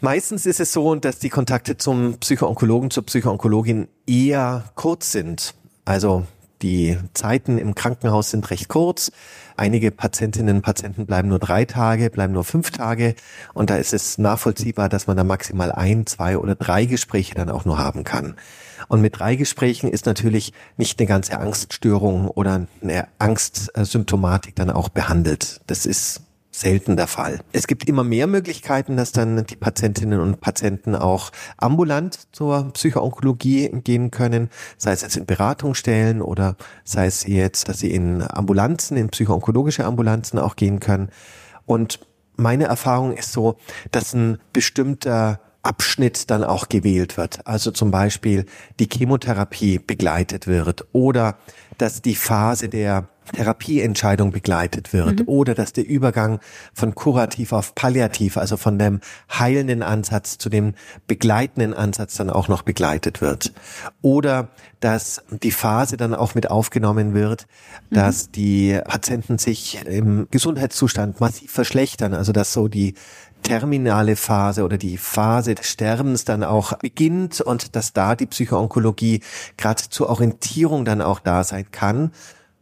Meistens ist es so, dass die Kontakte zum Psychoonkologen, zur Psychoonkologin eher kurz sind. Also die Zeiten im Krankenhaus sind recht kurz. Einige Patientinnen und Patienten bleiben nur drei Tage, bleiben nur fünf Tage. Und da ist es nachvollziehbar, dass man da maximal ein, zwei oder drei Gespräche dann auch nur haben kann. Und mit drei Gesprächen ist natürlich nicht eine ganze Angststörung oder eine Angstsymptomatik dann auch behandelt. Das ist selten der Fall. Es gibt immer mehr Möglichkeiten, dass dann die Patientinnen und Patienten auch ambulant zur Psychoonkologie gehen können, sei es jetzt in Beratungsstellen oder sei es jetzt, dass sie in Ambulanzen, in psychoonkologische Ambulanzen auch gehen können. Und meine Erfahrung ist so, dass ein bestimmter Abschnitt dann auch gewählt wird. Also zum Beispiel die Chemotherapie begleitet wird oder dass die Phase der Therapieentscheidung begleitet wird mhm. oder dass der Übergang von kurativ auf palliativ, also von dem heilenden Ansatz zu dem begleitenden Ansatz dann auch noch begleitet wird. Oder dass die Phase dann auch mit aufgenommen wird, mhm. dass die Patienten sich im Gesundheitszustand massiv verschlechtern, also dass so die terminale Phase oder die Phase des Sterbens dann auch beginnt und dass da die Psychoonkologie gerade zur Orientierung dann auch da sein kann.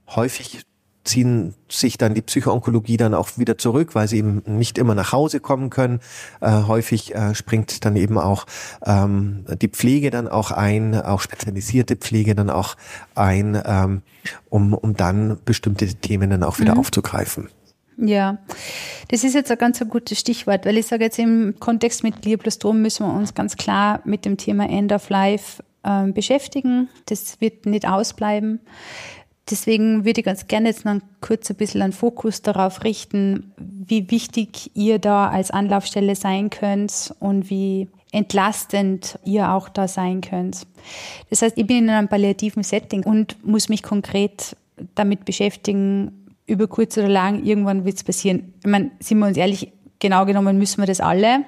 Häufig ziehen sich dann die Psychoonkologie dann auch wieder zurück, weil sie eben nicht immer nach Hause kommen können. Äh, häufig äh, springt dann eben auch ähm, die Pflege dann auch ein, auch spezialisierte Pflege dann auch ein, ähm, um, um dann bestimmte Themen dann auch wieder mhm. aufzugreifen. Ja, das ist jetzt ein ganz gutes Stichwort, weil ich sage jetzt im Kontext mit Glioblastom müssen wir uns ganz klar mit dem Thema End of Life äh, beschäftigen. Das wird nicht ausbleiben. Deswegen würde ich ganz gerne jetzt noch kurz ein bisschen einen Fokus darauf richten, wie wichtig ihr da als Anlaufstelle sein könnt und wie entlastend ihr auch da sein könnt. Das heißt, ich bin in einem palliativen Setting und muss mich konkret damit beschäftigen, über kurz oder lang, irgendwann wird es passieren. Ich meine, sind wir uns ehrlich, genau genommen müssen wir das alle.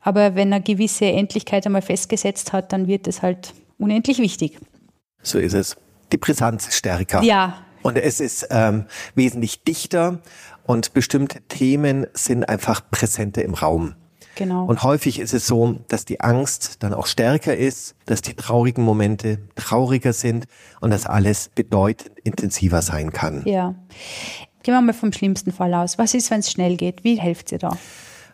Aber wenn eine gewisse Endlichkeit einmal festgesetzt hat, dann wird es halt unendlich wichtig. So ist es. Die Brisanz ist stärker. Ja. Und es ist ähm, wesentlich dichter und bestimmte Themen sind einfach präsenter im Raum. Genau. Und häufig ist es so, dass die Angst dann auch stärker ist, dass die traurigen Momente trauriger sind und dass alles bedeutend intensiver sein kann. Ja. Gehen wir mal vom schlimmsten Fall aus. Was ist, wenn es schnell geht? Wie helft ihr da?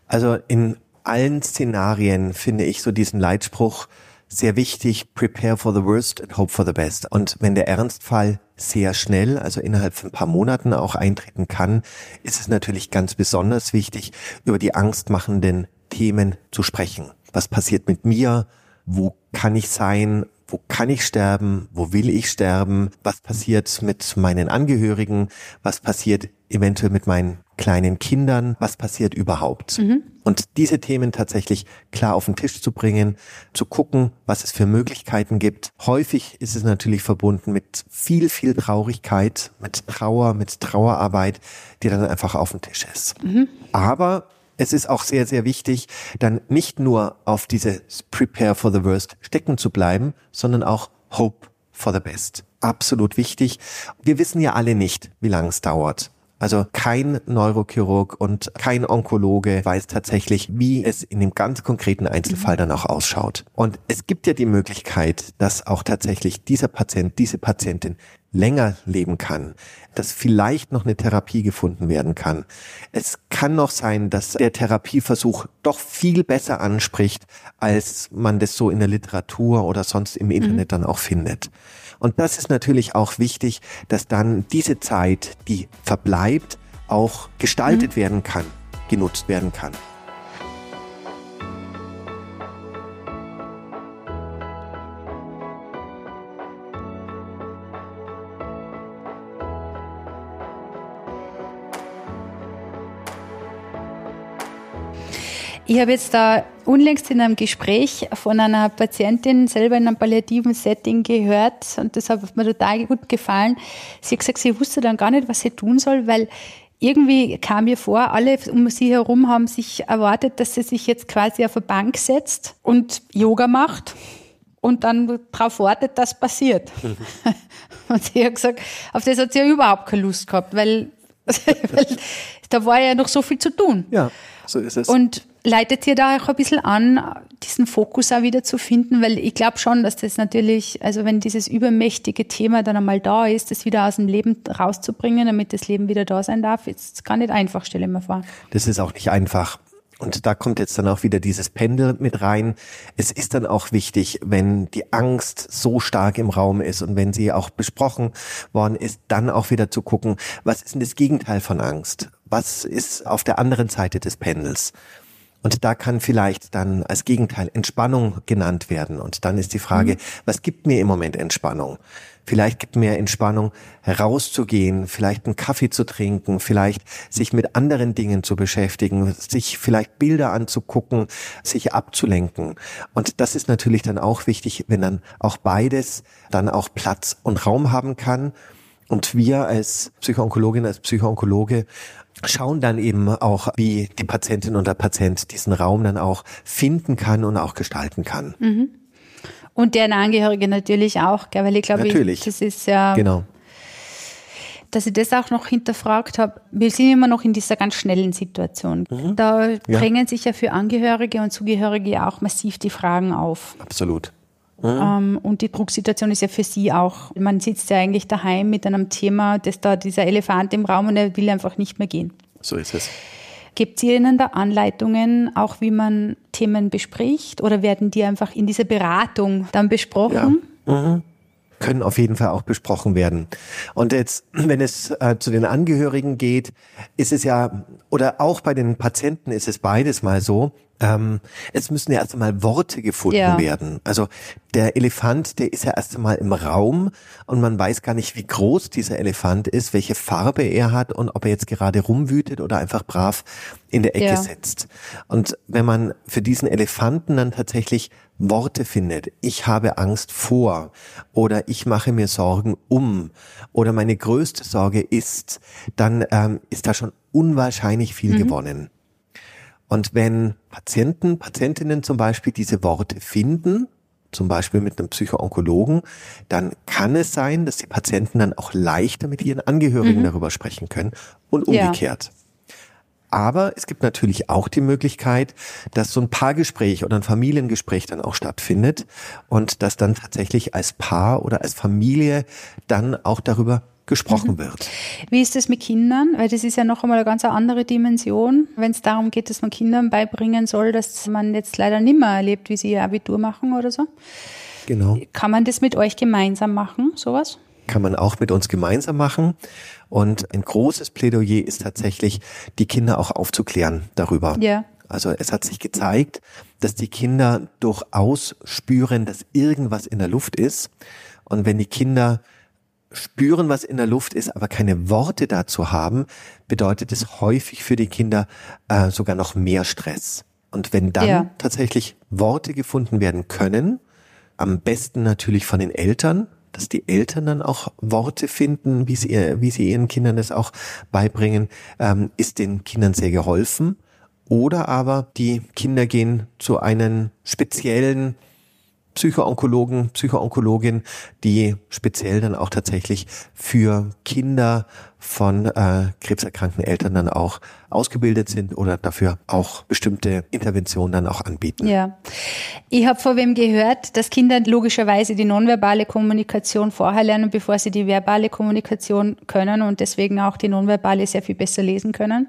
Also in allen Szenarien finde ich so diesen Leitspruch sehr wichtig, prepare for the worst and hope for the best. Und wenn der Ernstfall sehr schnell, also innerhalb von ein paar Monaten auch eintreten kann, ist es natürlich ganz besonders wichtig, über die angstmachenden Themen zu sprechen. Was passiert mit mir? Wo kann ich sein? Wo kann ich sterben? Wo will ich sterben? Was passiert mit meinen Angehörigen? Was passiert eventuell mit meinen kleinen Kindern? Was passiert überhaupt? Mhm. Und diese Themen tatsächlich klar auf den Tisch zu bringen, zu gucken, was es für Möglichkeiten gibt. Häufig ist es natürlich verbunden mit viel, viel Traurigkeit, mit Trauer, mit Trauerarbeit, die dann einfach auf dem Tisch ist. Mhm. Aber es ist auch sehr, sehr wichtig, dann nicht nur auf diese Prepare for the Worst stecken zu bleiben, sondern auch Hope for the Best. Absolut wichtig. Wir wissen ja alle nicht, wie lange es dauert. Also kein Neurochirurg und kein Onkologe weiß tatsächlich, wie es in dem ganz konkreten Einzelfall dann auch ausschaut. Und es gibt ja die Möglichkeit, dass auch tatsächlich dieser Patient, diese Patientin länger leben kann, dass vielleicht noch eine Therapie gefunden werden kann. Es kann noch sein, dass der Therapieversuch doch viel besser anspricht, als man das so in der Literatur oder sonst im Internet mhm. dann auch findet. Und das ist natürlich auch wichtig, dass dann diese Zeit, die verbleibt, auch gestaltet mhm. werden kann, genutzt werden kann. Ich habe jetzt da unlängst in einem Gespräch von einer Patientin selber in einem palliativen Setting gehört und das hat mir total gut gefallen. Sie hat gesagt, sie wusste dann gar nicht, was sie tun soll, weil irgendwie kam mir vor, alle um sie herum haben sich erwartet, dass sie sich jetzt quasi auf eine Bank setzt und Yoga macht und dann darauf wartet, dass passiert. Mhm. Und sie hat gesagt, auf das hat sie ja überhaupt keine Lust gehabt, weil, weil da war ja noch so viel zu tun. Ja, so ist es. Und leitet ihr da auch ein bisschen an, diesen Fokus auch wieder zu finden? Weil ich glaube schon, dass das natürlich, also wenn dieses übermächtige Thema dann einmal da ist, das wieder aus dem Leben rauszubringen, damit das Leben wieder da sein darf, ist gar nicht einfach, stelle ich mir vor. Das ist auch nicht einfach. Und da kommt jetzt dann auch wieder dieses Pendel mit rein. Es ist dann auch wichtig, wenn die Angst so stark im Raum ist und wenn sie auch besprochen worden ist, dann auch wieder zu gucken, was ist denn das Gegenteil von Angst? Was ist auf der anderen Seite des Pendels? Und da kann vielleicht dann als Gegenteil Entspannung genannt werden. Und dann ist die Frage, mhm. was gibt mir im Moment Entspannung? Vielleicht gibt mir Entspannung, herauszugehen, vielleicht einen Kaffee zu trinken, vielleicht sich mit anderen Dingen zu beschäftigen, sich vielleicht Bilder anzugucken, sich abzulenken. Und das ist natürlich dann auch wichtig, wenn dann auch beides dann auch Platz und Raum haben kann. Und wir als Psychoonkologin, als Psychoonkologe schauen dann eben auch, wie die Patientin und der Patient diesen Raum dann auch finden kann und auch gestalten kann. Mhm. Und deren Angehörige natürlich auch, gell? weil ich glaube, natürlich. das ist ja, genau. dass ich das auch noch hinterfragt habe. Wir sind immer noch in dieser ganz schnellen Situation. Mhm. Da ja. drängen sich ja für Angehörige und Zugehörige auch massiv die Fragen auf. Absolut. Mhm. Ähm, und die Drucksituation ist ja für sie auch. Man sitzt ja eigentlich daheim mit einem Thema, dass da dieser Elefant im Raum und er will einfach nicht mehr gehen. So ist es. Gibt es Ihnen da Anleitungen, auch wie man Themen bespricht oder werden die einfach in dieser Beratung dann besprochen? Ja. Mhm können auf jeden Fall auch besprochen werden. Und jetzt, wenn es äh, zu den Angehörigen geht, ist es ja, oder auch bei den Patienten ist es beides mal so, ähm, es müssen ja erst einmal Worte gefunden ja. werden. Also der Elefant, der ist ja erst einmal im Raum und man weiß gar nicht, wie groß dieser Elefant ist, welche Farbe er hat und ob er jetzt gerade rumwütet oder einfach brav in der Ecke ja. sitzt. Und wenn man für diesen Elefanten dann tatsächlich Worte findet, ich habe Angst vor oder ich mache mir Sorgen um oder meine größte Sorge ist, dann ähm, ist da schon unwahrscheinlich viel mhm. gewonnen. Und wenn Patienten, Patientinnen zum Beispiel diese Worte finden, zum Beispiel mit einem Psychoonkologen, dann kann es sein, dass die Patienten dann auch leichter mit ihren Angehörigen mhm. darüber sprechen können und umgekehrt. Ja. Aber es gibt natürlich auch die Möglichkeit, dass so ein Paargespräch oder ein Familiengespräch dann auch stattfindet und dass dann tatsächlich als Paar oder als Familie dann auch darüber gesprochen mhm. wird. Wie ist das mit Kindern? Weil das ist ja noch einmal eine ganz andere Dimension, wenn es darum geht, dass man Kindern beibringen soll, dass man jetzt leider nimmer erlebt, wie sie ihr Abitur machen oder so. Genau. Kann man das mit euch gemeinsam machen, sowas? Kann man auch mit uns gemeinsam machen. Und ein großes Plädoyer ist tatsächlich, die Kinder auch aufzuklären darüber. Ja. Also es hat sich gezeigt, dass die Kinder durchaus spüren, dass irgendwas in der Luft ist. Und wenn die Kinder spüren, was in der Luft ist, aber keine Worte dazu haben, bedeutet es häufig für die Kinder äh, sogar noch mehr Stress. Und wenn dann ja. tatsächlich Worte gefunden werden können, am besten natürlich von den Eltern, dass die Eltern dann auch Worte finden, wie sie, wie sie ihren Kindern das auch beibringen, ähm, ist den Kindern sehr geholfen. Oder aber die Kinder gehen zu einem speziellen Psychoonkologen, Psychoonkologin, die speziell dann auch tatsächlich für Kinder von äh, krebserkrankten Eltern dann auch ausgebildet sind oder dafür auch bestimmte Interventionen dann auch anbieten. Ja, ich habe vor wem gehört, dass Kinder logischerweise die nonverbale Kommunikation vorher lernen, bevor sie die verbale Kommunikation können und deswegen auch die nonverbale sehr viel besser lesen können.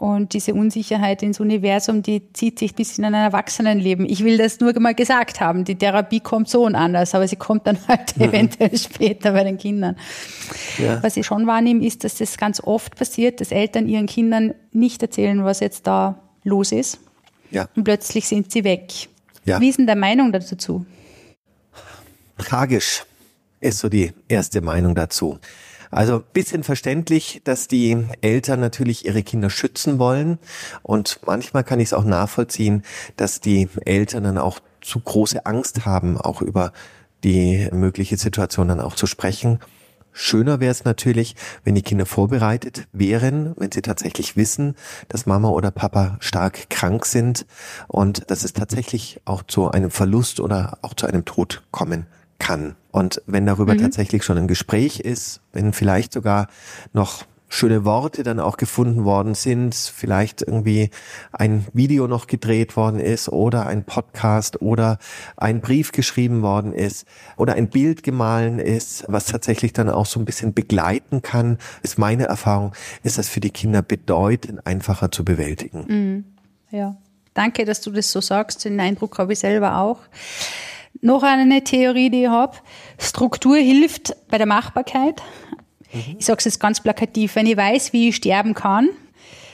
Und diese Unsicherheit ins Universum, die zieht sich bis in ein Erwachsenenleben. Ich will das nur mal gesagt haben. Die Therapie kommt so und anders, aber sie kommt dann halt mhm. eventuell später bei den Kindern. Ja. Was ich schon wahrnehme, ist, dass das ganz oft passiert, dass Eltern ihren Kindern nicht erzählen, was jetzt da los ist. Ja. Und plötzlich sind sie weg. Ja. Wie ist denn der Meinung dazu? Tragisch ist so die erste Meinung dazu. Also bisschen verständlich, dass die Eltern natürlich ihre Kinder schützen wollen. Und manchmal kann ich es auch nachvollziehen, dass die Eltern dann auch zu große Angst haben, auch über die mögliche Situation dann auch zu sprechen. Schöner wäre es natürlich, wenn die Kinder vorbereitet wären, wenn sie tatsächlich wissen, dass Mama oder Papa stark krank sind und dass es tatsächlich auch zu einem Verlust oder auch zu einem Tod kommen kann. Und wenn darüber mhm. tatsächlich schon ein Gespräch ist, wenn vielleicht sogar noch schöne Worte dann auch gefunden worden sind, vielleicht irgendwie ein Video noch gedreht worden ist oder ein Podcast oder ein Brief geschrieben worden ist oder ein Bild gemahlen ist, was tatsächlich dann auch so ein bisschen begleiten kann, ist meine Erfahrung, ist das für die Kinder bedeutend einfacher zu bewältigen. Mhm. Ja, danke, dass du das so sagst. Den Eindruck habe ich selber auch. Noch eine Theorie, die ich habe. Struktur hilft bei der Machbarkeit. Mhm. Ich sage es jetzt ganz plakativ. Wenn ich weiß, wie ich sterben kann,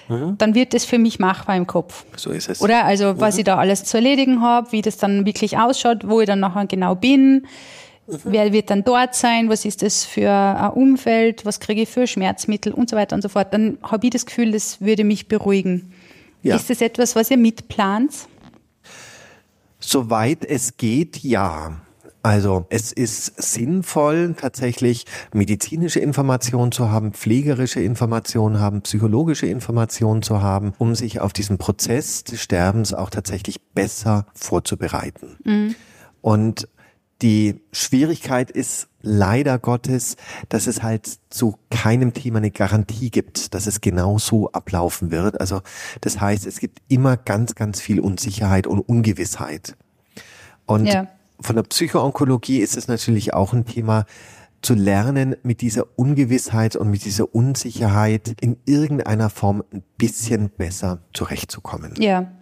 mhm. dann wird das für mich machbar im Kopf. So ist es. Oder also, was mhm. ich da alles zu erledigen habe, wie das dann wirklich ausschaut, wo ich dann nachher genau bin. Mhm. Wer wird dann dort sein? Was ist das für ein Umfeld? Was kriege ich für Schmerzmittel und so weiter und so fort? Dann habe ich das Gefühl, das würde mich beruhigen. Ja. Ist das etwas, was ihr mitplant? Soweit es geht, ja. Also es ist sinnvoll, tatsächlich medizinische Informationen zu haben, pflegerische Informationen haben, psychologische Informationen zu haben, um sich auf diesen Prozess des Sterbens auch tatsächlich besser vorzubereiten. Mhm. Und die Schwierigkeit ist leider Gottes, dass es halt zu keinem Thema eine Garantie gibt, dass es genau so ablaufen wird. Also das heißt, es gibt immer ganz, ganz viel Unsicherheit und Ungewissheit. Und ja von der Psychoonkologie ist es natürlich auch ein Thema, zu lernen, mit dieser Ungewissheit und mit dieser Unsicherheit in irgendeiner Form ein bisschen besser zurechtzukommen. Ja.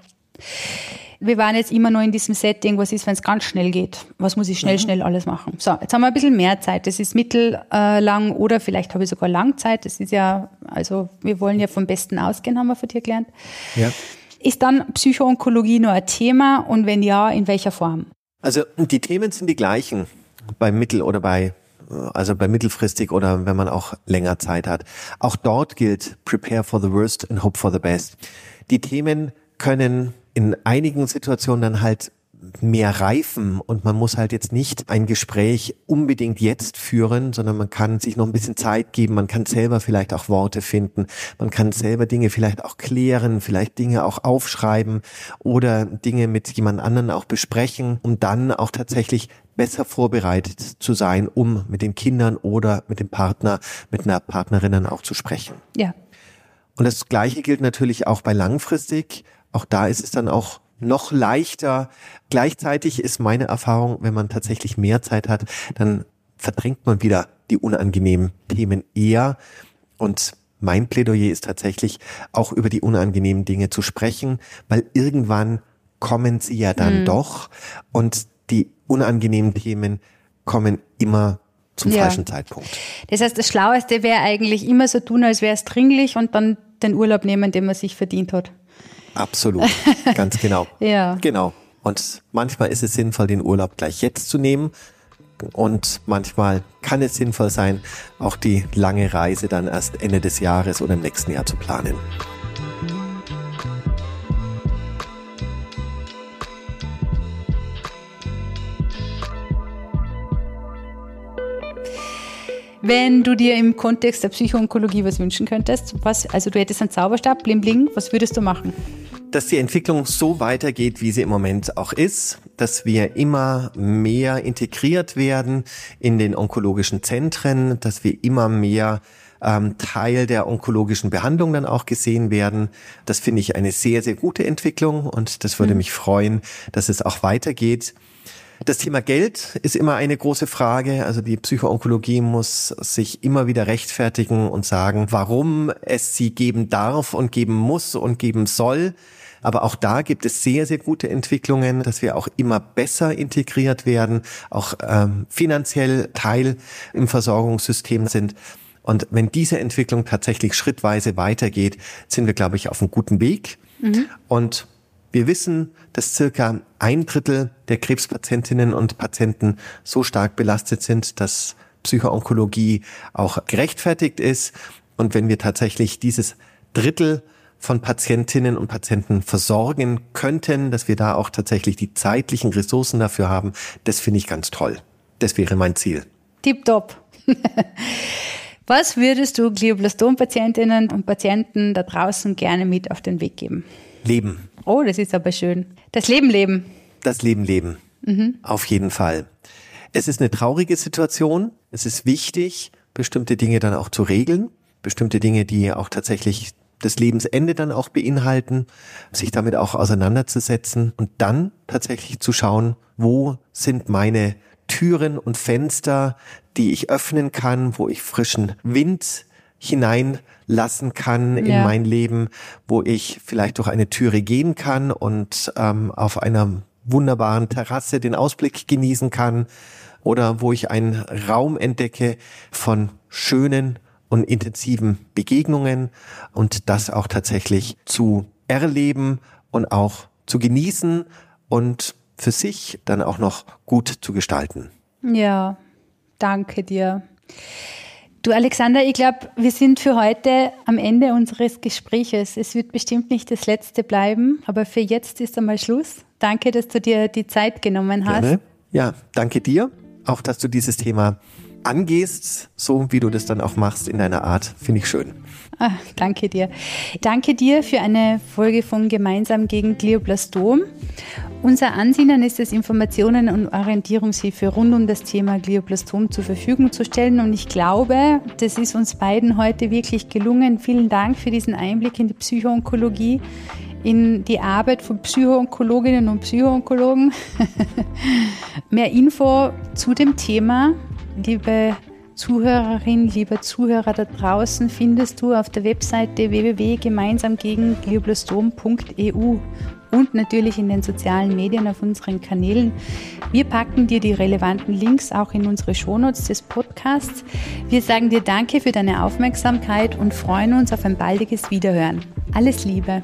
Wir waren jetzt immer nur in diesem Setting, was ist, wenn es ganz schnell geht? Was muss ich schnell, mhm. schnell alles machen? So, jetzt haben wir ein bisschen mehr Zeit. Das ist mittellang oder vielleicht habe ich sogar Langzeit. Das ist ja, also wir wollen ja vom Besten ausgehen, haben wir von dir gelernt. Ja. Ist dann Psychoonkologie nur ein Thema und wenn ja, in welcher Form? Also die Themen sind die gleichen bei mittel oder bei also bei mittelfristig oder wenn man auch länger Zeit hat. Auch dort gilt prepare for the worst and hope for the best. Die Themen können in einigen Situationen dann halt mehr reifen und man muss halt jetzt nicht ein Gespräch unbedingt jetzt führen, sondern man kann sich noch ein bisschen Zeit geben, man kann selber vielleicht auch Worte finden, man kann selber Dinge vielleicht auch klären, vielleicht Dinge auch aufschreiben oder Dinge mit jemand anderen auch besprechen, um dann auch tatsächlich besser vorbereitet zu sein, um mit den Kindern oder mit dem Partner, mit einer Partnerin dann auch zu sprechen. Ja. Und das Gleiche gilt natürlich auch bei langfristig. Auch da ist es dann auch noch leichter. Gleichzeitig ist meine Erfahrung, wenn man tatsächlich mehr Zeit hat, dann verdrängt man wieder die unangenehmen Themen eher. Und mein Plädoyer ist tatsächlich auch über die unangenehmen Dinge zu sprechen, weil irgendwann kommen sie ja dann mhm. doch und die unangenehmen Themen kommen immer zum ja. falschen Zeitpunkt. Das heißt, das Schlaueste wäre eigentlich immer so tun, als wäre es dringlich und dann den Urlaub nehmen, den man sich verdient hat. Absolut, ganz genau. ja. Genau. Und manchmal ist es sinnvoll, den Urlaub gleich jetzt zu nehmen. Und manchmal kann es sinnvoll sein, auch die lange Reise dann erst Ende des Jahres oder im nächsten Jahr zu planen. Wenn du dir im Kontext der Psychoonkologie was wünschen könntest, was, also du hättest einen Zauberstab, bling bling, was würdest du machen? Dass die Entwicklung so weitergeht, wie sie im Moment auch ist, dass wir immer mehr integriert werden in den onkologischen Zentren, dass wir immer mehr ähm, Teil der onkologischen Behandlung dann auch gesehen werden. Das finde ich eine sehr, sehr gute Entwicklung und das würde mhm. mich freuen, dass es auch weitergeht. Das Thema Geld ist immer eine große Frage. Also die Psychoonkologie muss sich immer wieder rechtfertigen und sagen, warum es sie geben darf und geben muss und geben soll. Aber auch da gibt es sehr, sehr gute Entwicklungen, dass wir auch immer besser integriert werden, auch ähm, finanziell Teil im Versorgungssystem sind. Und wenn diese Entwicklung tatsächlich schrittweise weitergeht, sind wir, glaube ich, auf einem guten Weg. Mhm. Und wir wissen, dass circa ein Drittel der Krebspatientinnen und Patienten so stark belastet sind, dass Psychoonkologie auch gerechtfertigt ist. Und wenn wir tatsächlich dieses Drittel von Patientinnen und Patienten versorgen könnten, dass wir da auch tatsächlich die zeitlichen Ressourcen dafür haben, das finde ich ganz toll. Das wäre mein Ziel. Tipptopp. Was würdest du Glioblastom-Patientinnen und Patienten da draußen gerne mit auf den Weg geben? Leben. Oh, das ist aber schön. Das Leben leben. Das Leben leben. Mhm. Auf jeden Fall. Es ist eine traurige Situation. Es ist wichtig, bestimmte Dinge dann auch zu regeln. Bestimmte Dinge, die auch tatsächlich das Lebensende dann auch beinhalten, sich damit auch auseinanderzusetzen und dann tatsächlich zu schauen, wo sind meine Türen und Fenster, die ich öffnen kann, wo ich frischen Wind hineinlassen kann in ja. mein Leben, wo ich vielleicht durch eine Türe gehen kann und ähm, auf einer wunderbaren Terrasse den Ausblick genießen kann oder wo ich einen Raum entdecke von schönen und intensiven Begegnungen und das auch tatsächlich zu erleben und auch zu genießen und für sich dann auch noch gut zu gestalten. Ja, danke dir. Du Alexander, ich glaube, wir sind für heute am Ende unseres Gespräches. Es wird bestimmt nicht das letzte bleiben, aber für jetzt ist einmal Schluss. Danke, dass du dir die Zeit genommen hast. Gerne. Ja, danke dir, auch dass du dieses Thema angehst, so wie du das dann auch machst in deiner Art, finde ich schön. Ah, danke dir. Danke dir für eine Folge von Gemeinsam gegen Glioblastom. Unser Ansinnen ist es, Informationen und Orientierungshilfe rund um das Thema Glioblastom zur Verfügung zu stellen. Und ich glaube, das ist uns beiden heute wirklich gelungen. Vielen Dank für diesen Einblick in die Psychoonkologie, in die Arbeit von Psychoonkologinnen und Psychoonkologen. Mehr Info zu dem Thema, liebe Zuhörerin, lieber Zuhörer da draußen, findest du auf der Webseite www.gemeinsamgegenglioblastom.eu und natürlich in den sozialen Medien auf unseren Kanälen. Wir packen dir die relevanten Links auch in unsere Shownotes des Podcasts. Wir sagen dir Danke für deine Aufmerksamkeit und freuen uns auf ein baldiges Wiederhören. Alles Liebe!